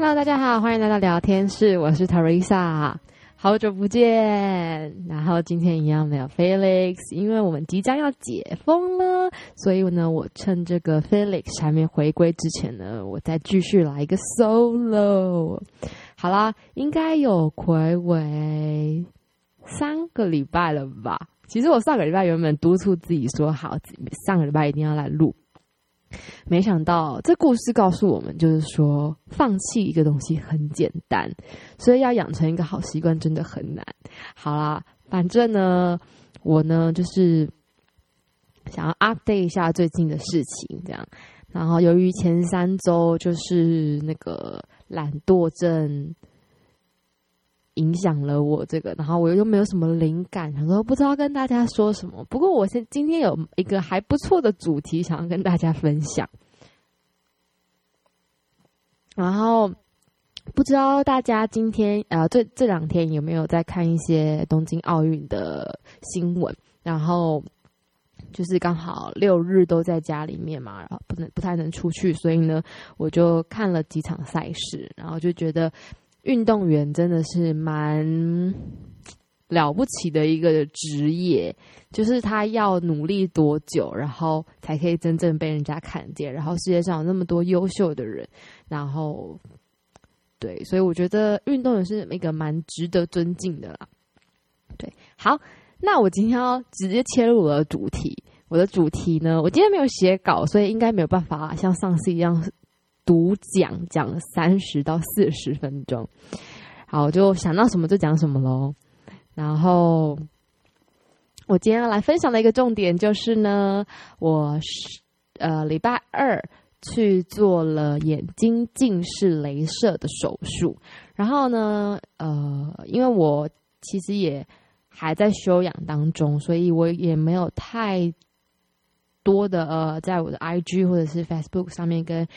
Hello，大家好，欢迎来到聊天室，我是 Teresa，好久不见。然后今天一样没有 Felix，因为我们即将要解封了，所以呢，我趁这个 Felix 还没回归之前呢，我再继续来一个 solo。好啦，应该有睽违三个礼拜了吧？其实我上个礼拜原本督促自己说好，上个礼拜一定要来录。没想到这故事告诉我们，就是说放弃一个东西很简单，所以要养成一个好习惯真的很难。好啦，反正呢，我呢就是想要 update 一下最近的事情，这样。然后由于前三周就是那个懒惰症。影响了我这个，然后我又没有什么灵感，想说不知道跟大家说什么。不过我现今天有一个还不错的主题想要跟大家分享。然后不知道大家今天呃这这两天有没有在看一些东京奥运的新闻？然后就是刚好六日都在家里面嘛，然后不能不太能出去，所以呢我就看了几场赛事，然后就觉得。运动员真的是蛮了不起的一个职业，就是他要努力多久，然后才可以真正被人家看见。然后世界上有那么多优秀的人，然后对，所以我觉得运动员是一个蛮值得尊敬的啦。对，好，那我今天要直接切入我的主题。我的主题呢，我今天没有写稿，所以应该没有办法像上次一样。独讲讲了三十到四十分钟，好，我就想到什么就讲什么喽。然后我今天要来分享的一个重点就是呢，我是呃礼拜二去做了眼睛近视雷射的手术。然后呢，呃，因为我其实也还在休养当中，所以我也没有太多的呃，在我的 IG 或者是 Facebook 上面跟。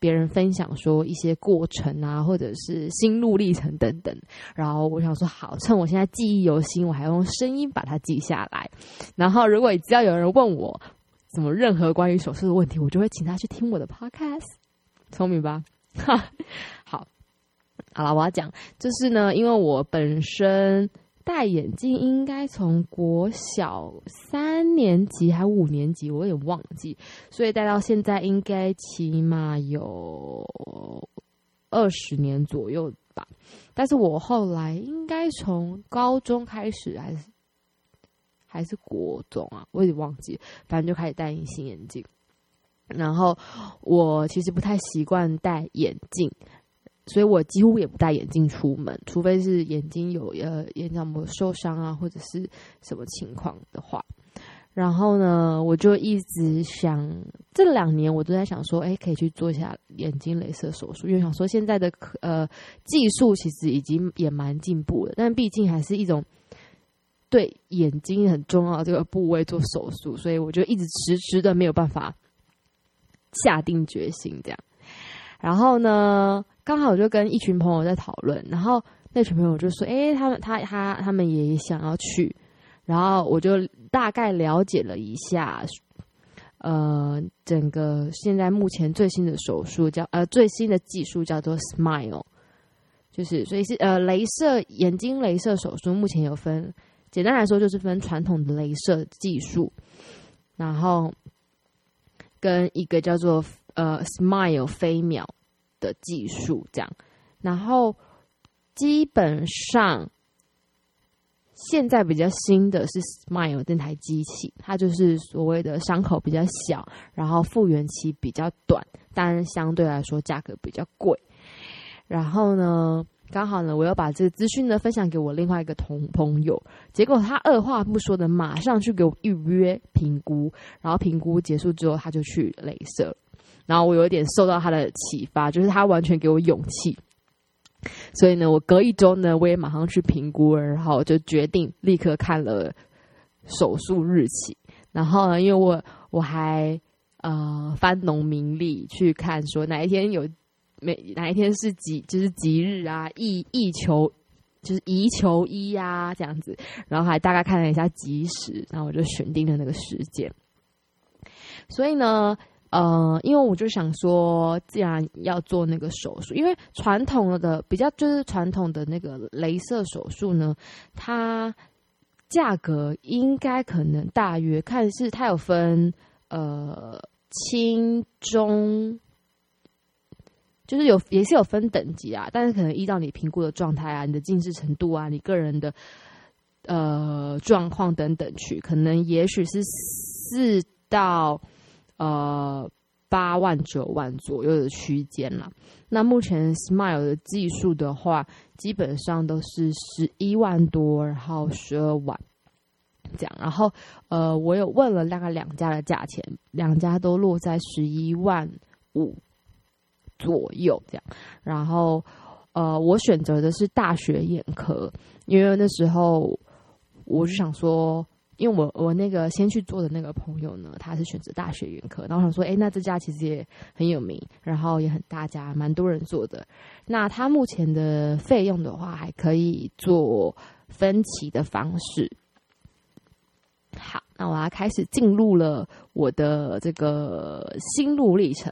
别人分享说一些过程啊，或者是心路历程等等，然后我想说好，趁我现在记忆犹新，我还用声音把它记下来。然后如果只要有人问我什么任何关于手术的问题，我就会请他去听我的 podcast，聪明吧？哈，好，好了，我要讲，就是呢，因为我本身。戴眼镜应该从国小三年级还五年级，我也忘记，所以戴到现在应该起码有二十年左右吧。但是我后来应该从高中开始还是还是国中啊，我也忘记，反正就开始戴隐形眼镜。然后我其实不太习惯戴眼镜。所以我几乎也不戴眼镜出门，除非是眼睛有呃眼角膜受伤啊，或者是什么情况的话。然后呢，我就一直想，这两年我都在想说，哎，可以去做一下眼睛雷射手术，因为想说现在的呃技术其实已经也蛮进步了，但毕竟还是一种对眼睛很重要的这个部位做手术，所以我就一直迟迟的没有办法下定决心这样。然后呢，刚好我就跟一群朋友在讨论，然后那群朋友就说：“诶，他们他他他们也想要去。”然后我就大概了解了一下，呃，整个现在目前最新的手术叫呃最新的技术叫做 Smile，就是所以是呃镭射眼睛镭射手术，目前有分，简单来说就是分传统的镭射技术，然后跟一个叫做。呃，Smile 飞秒的技术这样，然后基本上现在比较新的是 Smile 这台机器，它就是所谓的伤口比较小，然后复原期比较短，但相对来说价格比较贵。然后呢，刚好呢，我又把这个资讯呢分享给我另外一个同朋友，结果他二话不说的马上去给我预约评估，然后评估结束之后他就去镭射。然后我有一点受到他的启发，就是他完全给我勇气，所以呢，我隔一周呢，我也马上去评估，然后就决定立刻看了手术日期。然后呢，因为我我还呃翻农民历去看，说哪一天有每哪一天是吉就是吉日啊，宜宜求就是宜求医呀这样子，然后还大概看了一下吉时，然后我就选定了那个时间。所以呢。呃，因为我就想说，既然要做那个手术，因为传统的比较就是传统的那个镭射手术呢，它价格应该可能大约看是它有分呃轻中，就是有也是有分等级啊，但是可能依照你评估的状态啊，你的近视程度啊，你个人的呃状况等等去，可能也许是四到。呃，八万九万左右的区间啦。那目前 Smile 的技术的话，基本上都是十一万多，然后十二万这样。然后呃，我有问了大概两家的价钱，两家都落在十一万五左右这样。然后呃，我选择的是大学眼科，因为那时候我就想说。因为我我那个先去做的那个朋友呢，他是选择大学眼科，然后我想说，哎，那这家其实也很有名，然后也很大家，蛮多人做的。那他目前的费用的话，还可以做分期的方式。好，那我要开始进入了我的这个心路历程。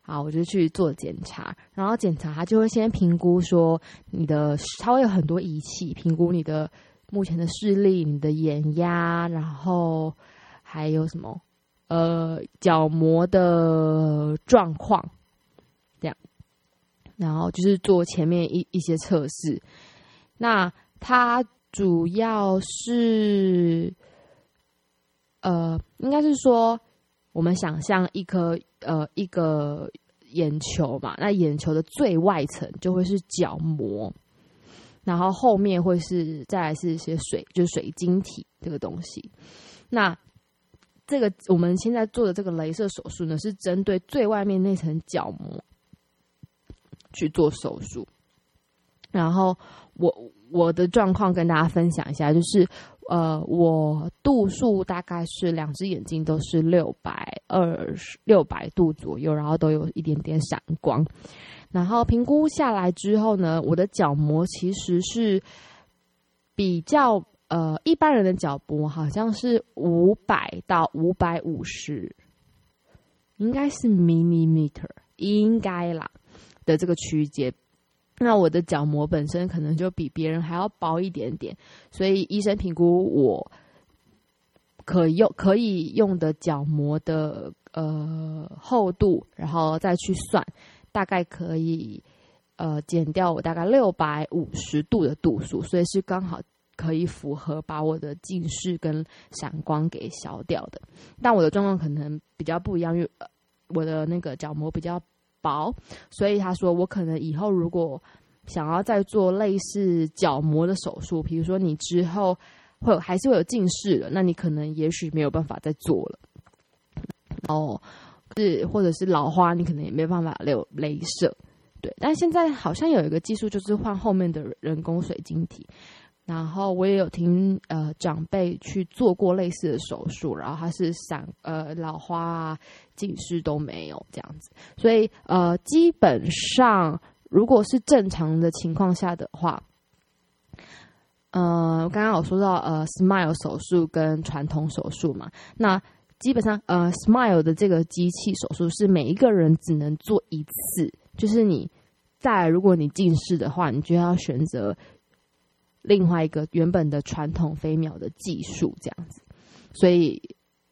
好，我就去做检查，然后检查他就会先评估说你的，他会有很多仪器评估你的。目前的视力、你的眼压，然后还有什么？呃，角膜的状况，这样，然后就是做前面一一些测试。那它主要是，呃，应该是说，我们想象一颗呃一个眼球嘛，那眼球的最外层就会是角膜。然后后面会是再来是一些水，就是水晶体这个东西。那这个我们现在做的这个镭射手术呢，是针对最外面那层角膜去做手术。然后我我的状况跟大家分享一下，就是呃，我度数大概是两只眼睛都是六百二十六百度左右，然后都有一点点闪光。然后评估下来之后呢，我的角膜其实是比较呃一般人的角膜好像是五百到五百五十，应该是 millimeter 应该啦的这个区间。那我的角膜本身可能就比别人还要薄一点点，所以医生评估我可用可以用的角膜的呃厚度，然后再去算。大概可以，呃，减掉我大概六百五十度的度数，所以是刚好可以符合把我的近视跟闪光给消掉的。但我的状况可能比较不一样，因为我的那个角膜比较薄，所以他说我可能以后如果想要再做类似角膜的手术，比如说你之后会有还是会有近视了，那你可能也许没有办法再做了。哦。是，或者是老花，你可能也没办法留镭射，对。但现在好像有一个技术，就是换后面的人工水晶体。然后我也有听呃长辈去做过类似的手术，然后他是闪呃老花啊、近视都没有这样子。所以呃基本上如果是正常的情况下的话，呃刚刚有说到呃 Smile 手术跟传统手术嘛，那。基本上，呃，Smile 的这个机器手术是每一个人只能做一次，就是你在如果你近视的话，你就要选择另外一个原本的传统飞秒的技术这样子。所以，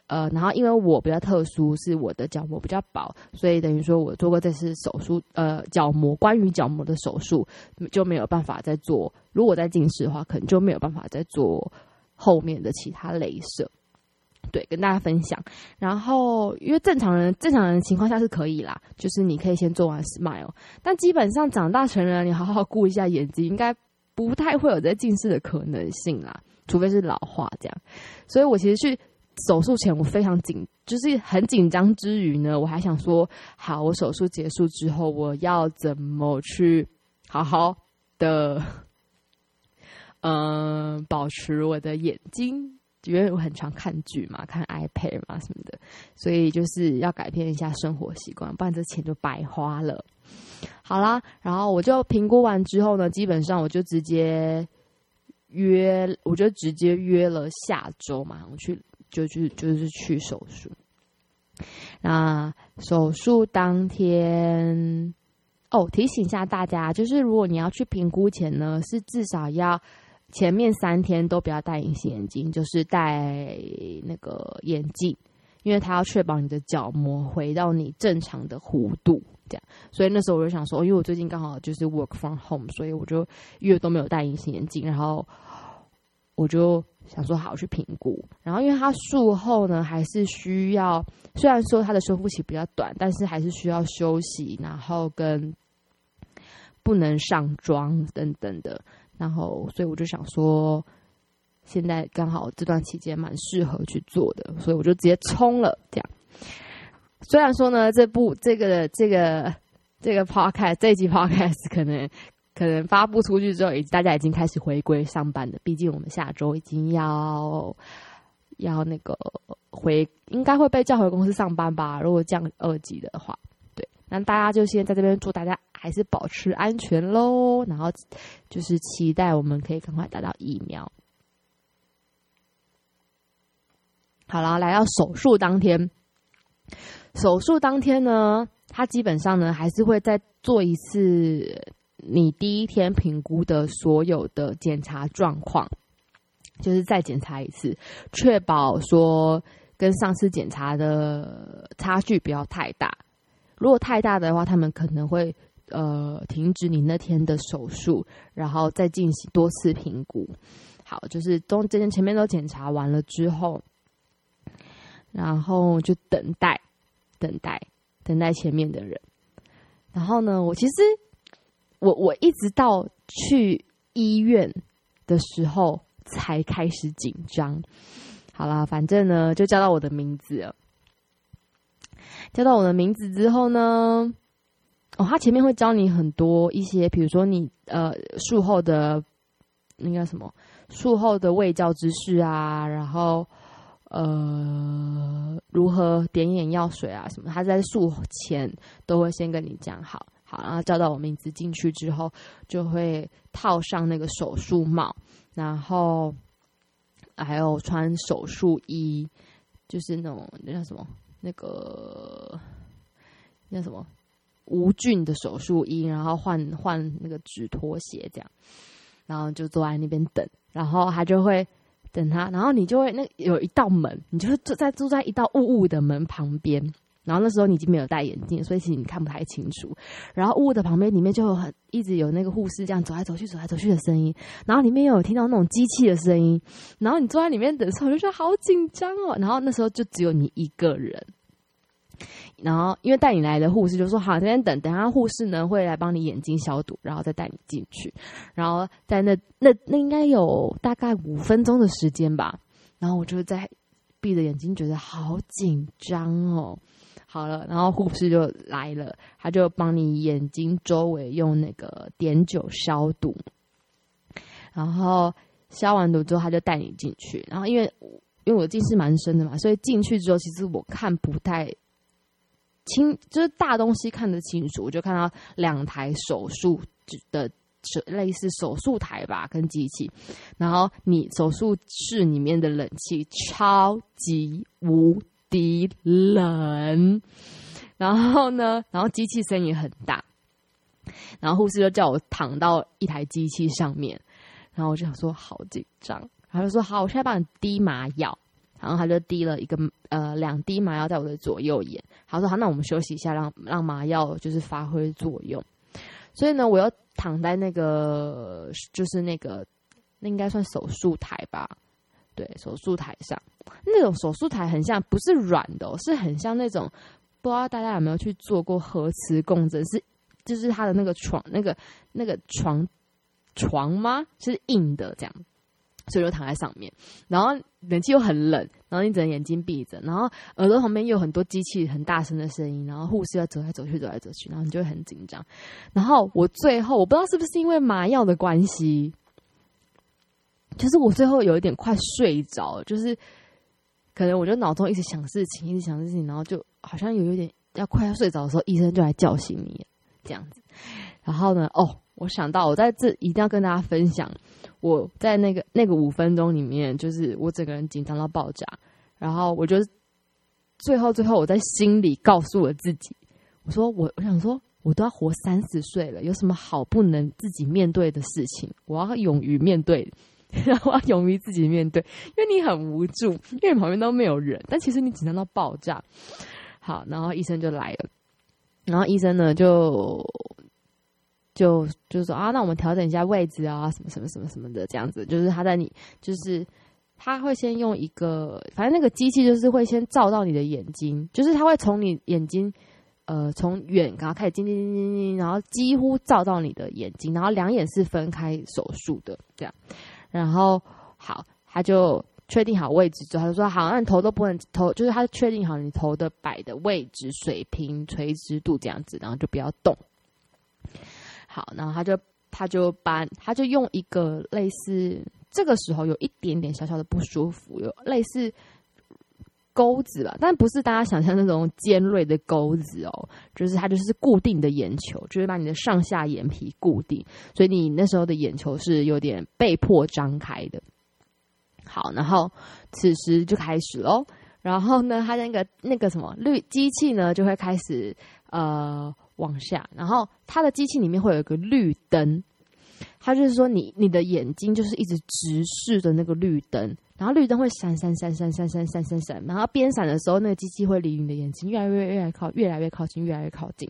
呃，然后因为我比较特殊，是我的角膜比较薄，所以等于说我做过这次手术，呃，角膜关于角膜的手术就没有办法再做。如果在近视的话，可能就没有办法再做后面的其他镭射。对，跟大家分享。然后，因为正常人正常人情况下是可以啦，就是你可以先做完 Smile，但基本上长大成人，你好好顾一下眼睛，应该不太会有这近视的可能性啦，除非是老化这样。所以我其实去手术前，我非常紧，就是很紧张之余呢，我还想说，好，我手术结束之后，我要怎么去好好的，嗯、保持我的眼睛。因为我很常看剧嘛，看 iPad 嘛什么的，所以就是要改变一下生活习惯，不然这钱就白花了。好啦，然后我就评估完之后呢，基本上我就直接约，我就直接约了下周嘛，我去就去就是去手术。那手术当天，哦，提醒一下大家，就是如果你要去评估前呢，是至少要前面三天都不要戴隐形眼镜，就是戴那个眼镜，因为它要确保你的角膜回到你正常的弧度，这样。所以那时候我就想说，因为我最近刚好就是 work from home，所以我就一月都没有戴隐形眼镜，然后我就。想说好去评估，然后因为它术后呢还是需要，虽然说它的修复期比较短，但是还是需要休息，然后跟不能上妆等等的，然后所以我就想说，现在刚好这段期间蛮适合去做的，所以我就直接冲了。这样，虽然说呢，这部这个这个这个 podcast 这一集 podcast 可能。可能发布出去之后，大家已经开始回归上班了。毕竟我们下周已经要要那个回，应该会被叫回公司上班吧？如果降二级的话，对，那大家就先在这边祝大家还是保持安全喽。然后就是期待我们可以赶快打到疫苗。好了，来到手术当天，手术当天呢，他基本上呢还是会再做一次。你第一天评估的所有的检查状况，就是再检查一次，确保说跟上次检查的差距不要太大。如果太大的话，他们可能会呃停止你那天的手术，然后再进行多次评估。好，就是都这前前面都检查完了之后，然后就等待，等待，等待前面的人。然后呢，我其实。我我一直到去医院的时候才开始紧张。好啦，反正呢就叫到我的名字。叫到我的名字之后呢，哦，他前面会教你很多一些，比如说你呃术后的那个什么术后的卫教知识啊，然后呃如何点眼药水啊什么，他在术前都会先跟你讲好。好，然后叫到我名字进去之后，就会套上那个手术帽，然后还有穿手术衣，就是那种那叫什么那个那什么无菌的手术衣，然后换换那个纸拖鞋这样，然后就坐在那边等，然后他就会等他，然后你就会那有一道门，你就会坐在坐在一道雾雾的门旁边。然后那时候你已经没有戴眼镜，所以其实你看不太清楚。然后雾的旁边里面就有很一直有那个护士这样走来走去、走来走去的声音。然后里面又有听到那种机器的声音。然后你坐在里面等的时候，就觉得好紧张哦。然后那时候就只有你一个人。然后因为带你来的护士就说：“好，这边等，等下护士呢会来帮你眼睛消毒，然后再带你进去。”然后在那那那应该有大概五分钟的时间吧。然后我就在闭着眼睛，觉得好紧张哦。好了，然后护士就来了，他就帮你眼睛周围用那个碘酒消毒，然后消完毒之后，他就带你进去。然后因为因为我近视蛮深的嘛，所以进去之后，其实我看不太清，就是大东西看得清楚。我就看到两台手术的类似手术台吧，跟机器。然后你手术室里面的冷气超级无。敌冷，然后呢，然后机器声音很大，然后护士就叫我躺到一台机器上面，然后我就想说好紧张，然后就说好，我现在帮你滴麻药，然后他就滴了一个呃两滴麻药在我的左右眼，他说好，那我们休息一下，让让麻药就是发挥作用，所以呢，我又躺在那个就是那个那应该算手术台吧。对，手术台上那种手术台很像，不是软的，是很像那种，不知道大家有没有去做过核磁共振？是，就是它的那个床，那个那个床床吗？是硬的这样，所以就躺在上面，然后冷气又很冷，然后你只能眼睛闭着，然后耳朵旁边又有很多机器很大声的声音，然后护士要走来走去，走来走去，然后你就会很紧张。然后我最后我不知道是不是因为麻药的关系。就是我最后有一点快睡着，就是可能我就脑中一直想事情，一直想事情，然后就好像有一点要快要睡着的时候，医生就来叫醒你，这样子。然后呢，哦，我想到我在这一定要跟大家分享，我在那个那个五分钟里面，就是我整个人紧张到爆炸，然后我就最后最后，我在心里告诉我自己，我说我我想说，我都要活三十岁了，有什么好不能自己面对的事情？我要勇于面对，然后要勇于自己面对，因为你很无助，因为你旁边都没有人，但其实你紧张到爆炸。好，然后医生就来了，然后医生呢就就就说啊，那我们调整一下位置啊，什么什么什么什么的，这样子，就是他在你就是。他会先用一个，反正那个机器就是会先照到你的眼睛，就是他会从你眼睛，呃，从远然后开始晶晶晶晶，然后几乎照到你的眼睛，然后两眼是分开手术的这样，然后好，他就确定好位置之后，他就说好，那你头都不能头，就是他确定好你头的摆的位置、水平、垂直度这样子，然后就不要动。好，然后他就他就把他就用一个类似。这个时候有一点点小小的不舒服，有类似钩子吧，但不是大家想象那种尖锐的钩子哦，就是它就是固定的眼球，就是把你的上下眼皮固定，所以你那时候的眼球是有点被迫张开的。好，然后此时就开始喽，然后呢，它那个那个什么绿机器呢就会开始呃往下，然后它的机器里面会有一个绿灯。它就是说你，你的眼睛就是一直直视着那个绿灯，然后绿灯会闪闪闪闪闪闪闪闪闪，然后边闪的时候，那个机器会离你的眼睛越来越越来越靠，越来越靠近，越来越靠近。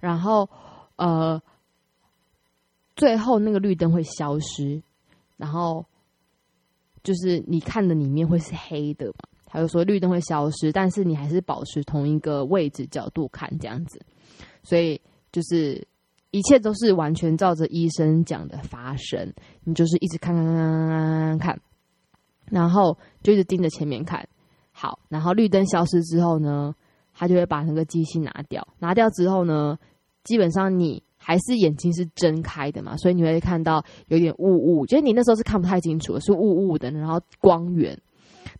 然后，呃，最后那个绿灯会消失，然后就是你看的里面会是黑的嘛。他就说绿灯会消失，但是你还是保持同一个位置角度看这样子，所以就是。一切都是完全照着医生讲的发生，你就是一直看看看看看看，然后就一直盯着前面看。好，然后绿灯消失之后呢，他就会把那个机器拿掉。拿掉之后呢，基本上你还是眼睛是睁开的嘛，所以你会看到有点雾雾，就是你那时候是看不太清楚的，是雾雾的，然后光源。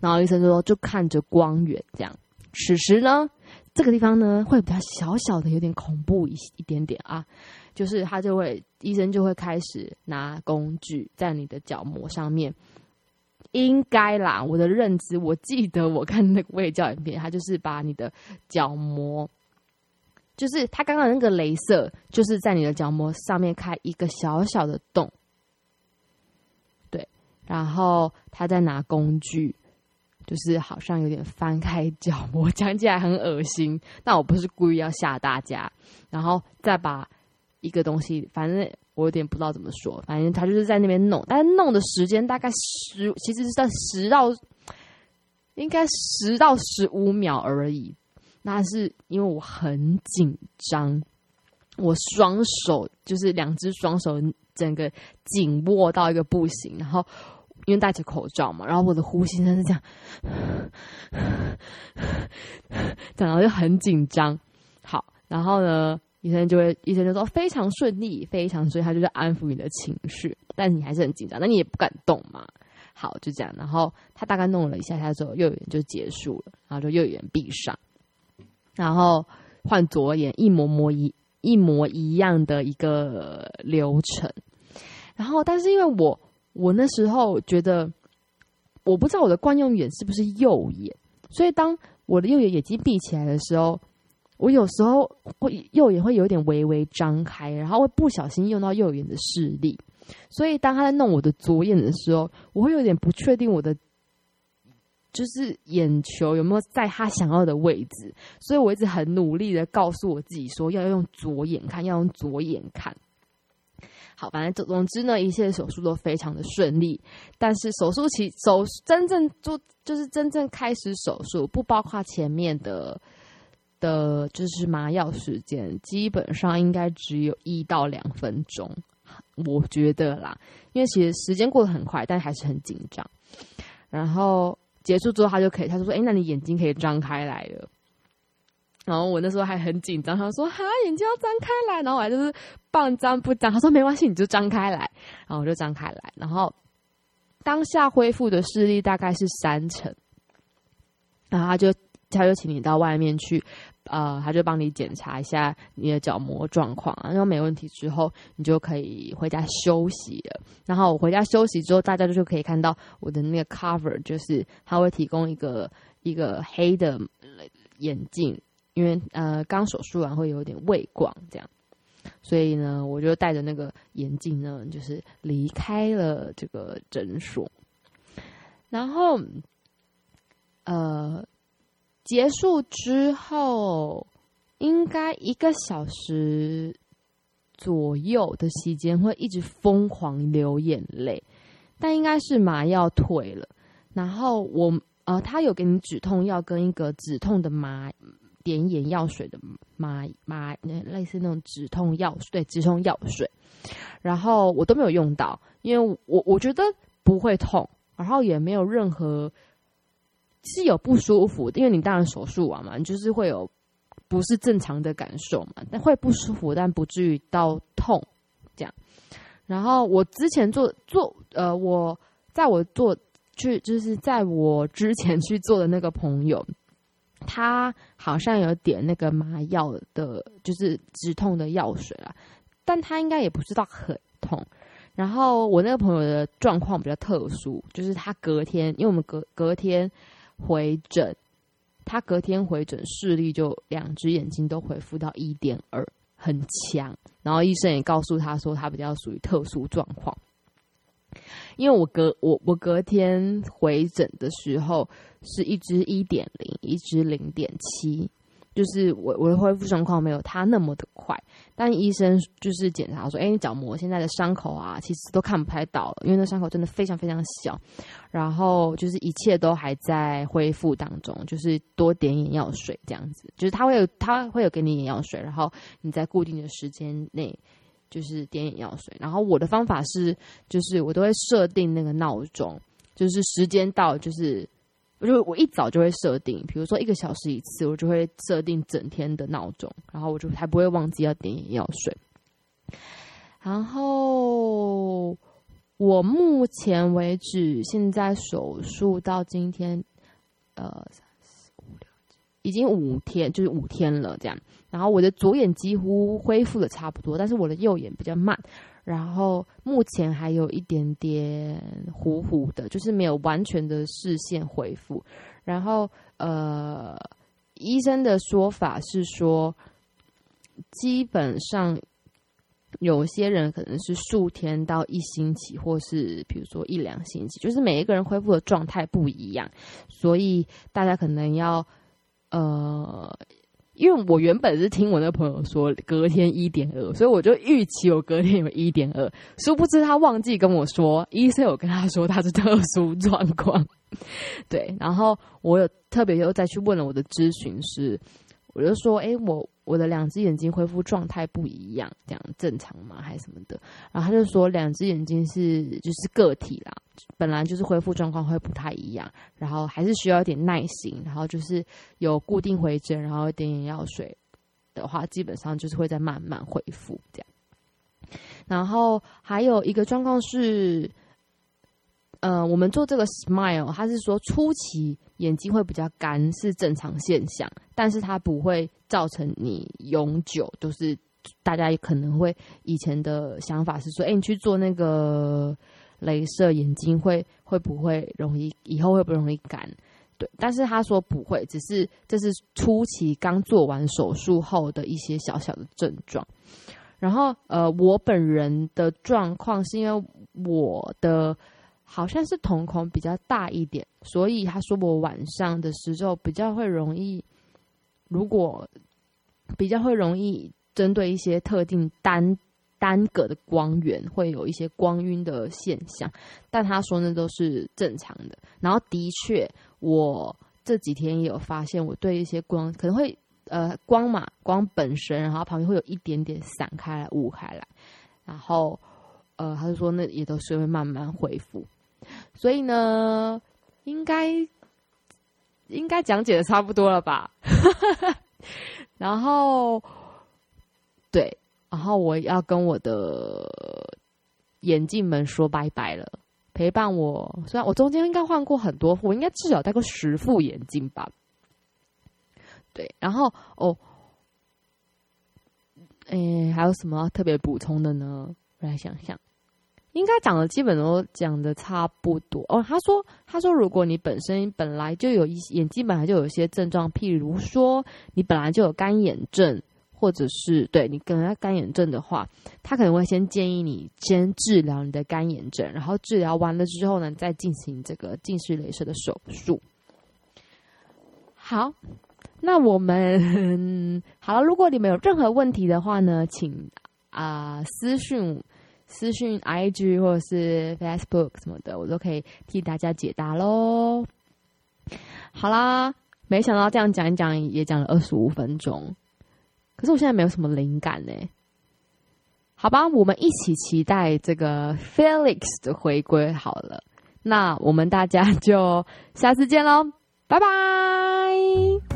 然后医生就说，就看着光源这样。此时呢，这个地方呢会比较小小的有点恐怖一一点点啊。就是他就会，医生就会开始拿工具在你的角膜上面，应该啦，我的认知，我记得我看那个胃教影片，他就是把你的角膜，就是他刚刚那个镭射，就是在你的角膜上面开一个小小的洞，对，然后他再拿工具，就是好像有点翻开角膜，讲起来很恶心，但我不是故意要吓大家，然后再把。一个东西，反正我有点不知道怎么说，反正他就是在那边弄，但是弄的时间大概十，其实是在十到，应该十到十五秒而已。那是因为我很紧张，我双手就是两只双手整个紧握到一个不行，然后因为戴着口罩嘛，然后我的呼吸声是这样，然后就很紧张。好，然后呢？医生就会，医生就说非常顺利，非常顺利，他就是安抚你的情绪，但你还是很紧张，那你也不敢动嘛。好，就这样，然后他大概弄了一下下之后，右眼就结束了，然后就右眼闭上，然后换左眼，一模模一一模一样的一个流程。然后，但是因为我我那时候觉得，我不知道我的惯用眼是不是右眼，所以当我的右眼眼睛闭起来的时候。我有时候会右眼会有点微微张开，然后会不小心用到右眼的视力，所以当他在弄我的左眼的时候，我会有点不确定我的就是眼球有没有在他想要的位置，所以我一直很努力的告诉我自己说要用左眼看，要用左眼看。好，反正总总之呢，一切手术都非常的顺利，但是手术期手真正做就是真正开始手术，不包括前面的。的就是麻药时间，基本上应该只有一到两分钟，我觉得啦，因为其实时间过得很快，但还是很紧张。然后结束之后，他就可以，他就说：“哎，那你眼睛可以张开来了。”然后我那时候还很紧张，他说：“哈，眼睛要张开来。”然后我还就是半张不张，他说：“没关系，你就张开来。”然后我就张开来，然后当下恢复的视力大概是三成，然后他就他就请你到外面去。呃，他就帮你检查一下你的角膜状况，然后没问题之后，你就可以回家休息了。然后我回家休息之后，大家就可以看到我的那个 cover，就是他会提供一个一个黑的眼镜，因为呃刚手术完会有点畏光这样，所以呢，我就戴着那个眼镜呢，就是离开了这个诊所，然后呃结束之后，应该一个小时左右的时间会一直疯狂流眼泪，但应该是麻药退了。然后我呃，他有给你止痛药跟一个止痛的麻点眼药水的麻麻，类似那种止痛药水，对，止痛药水。然后我都没有用到，因为我我觉得不会痛，然后也没有任何是有不舒服，因为你当然手术完嘛，你就是会有不是正常的感受嘛，但会不舒服，但不至于到痛这样。然后我之前做做呃，我在我做。去就是在我之前去做的那个朋友，他好像有点那个麻药的，就是止痛的药水啦，但他应该也不知道很痛。然后我那个朋友的状况比较特殊，就是他隔天，因为我们隔隔天回诊，他隔天回诊视力就两只眼睛都恢复到一点二，很强。然后医生也告诉他说，他比较属于特殊状况。因为我隔我我隔天回诊的时候是一支一点零，一支零点七，就是我我的恢复状况没有他那么的快，但医生就是检查说，哎，你角膜现在的伤口啊，其实都看不太到了，因为那伤口真的非常非常小，然后就是一切都还在恢复当中，就是多点眼药水这样子，就是他会有他会有给你眼药水，然后你在固定的时间内。就是点眼药水，然后我的方法是，就是我都会设定那个闹钟，就是时间到，就是我就我一早就会设定，比如说一个小时一次，我就会设定整天的闹钟，然后我就才不会忘记要点眼药水。然后我目前为止，现在手术到今天，呃，已经五天，就是五天了，这样。然后我的左眼几乎恢复的差不多，但是我的右眼比较慢。然后目前还有一点点糊糊的，就是没有完全的视线恢复。然后呃，医生的说法是说，基本上有些人可能是数天到一星期，或是比如说一两星期，就是每一个人恢复的状态不一样，所以大家可能要呃。因为我原本是听我那朋友说隔天一点二，所以我就预期我隔天有一点二，殊不知他忘记跟我说，医生有跟他说他是特殊状况，对，然后我有特别又再去问了我的咨询师，我就说，哎，我。我的两只眼睛恢复状态不一样，这样正常吗？还是什么的？然后他就说，两只眼睛是就是个体啦，本来就是恢复状况会不太一样，然后还是需要一点耐心，然后就是有固定回针，然后点眼药水的话，基本上就是会再慢慢恢复这样。然后还有一个状况是。呃，我们做这个 smile，他是说初期眼睛会比较干是正常现象，但是它不会造成你永久。就是大家也可能会以前的想法是说，哎，你去做那个镭射眼睛会会不会容易以后会不容易干？对，但是他说不会，只是这是初期刚做完手术后的一些小小的症状。然后呃，我本人的状况是因为我的。好像是瞳孔比较大一点，所以他说我晚上的时候比较会容易，如果比较会容易针对一些特定单单个的光源，会有一些光晕的现象。但他说那都是正常的。然后的确，我这几天也有发现，我对一些光可能会呃光嘛，光本身，然后旁边会有一点点散开来、雾开来，然后呃，他就说那也都是会慢慢恢复。所以呢，应该应该讲解的差不多了吧？然后，对，然后我要跟我的眼镜们说拜拜了。陪伴我，虽然我中间应该换过很多副，我应该至少戴过十副眼镜吧。对，然后哦，诶，还有什么特别补充的呢？我来想想。应该讲的基本都讲的差不多哦。他说，他说，如果你本身本来就有一些眼睛本来就有一些症状，譬如说你本来就有干眼症，或者是对你可能干眼症的话，他可能会先建议你先治疗你的干眼症，然后治疗完了之后呢，再进行这个近视雷射的手术。好，那我们好了。如果你们有任何问题的话呢，请啊、私讯。私讯 IG 或者是 Facebook 什么的，我都可以替大家解答喽。好啦，没想到这样讲一讲也讲了二十五分钟，可是我现在没有什么灵感呢。好吧，我们一起期待这个 Felix 的回归好了。那我们大家就下次见喽，拜拜。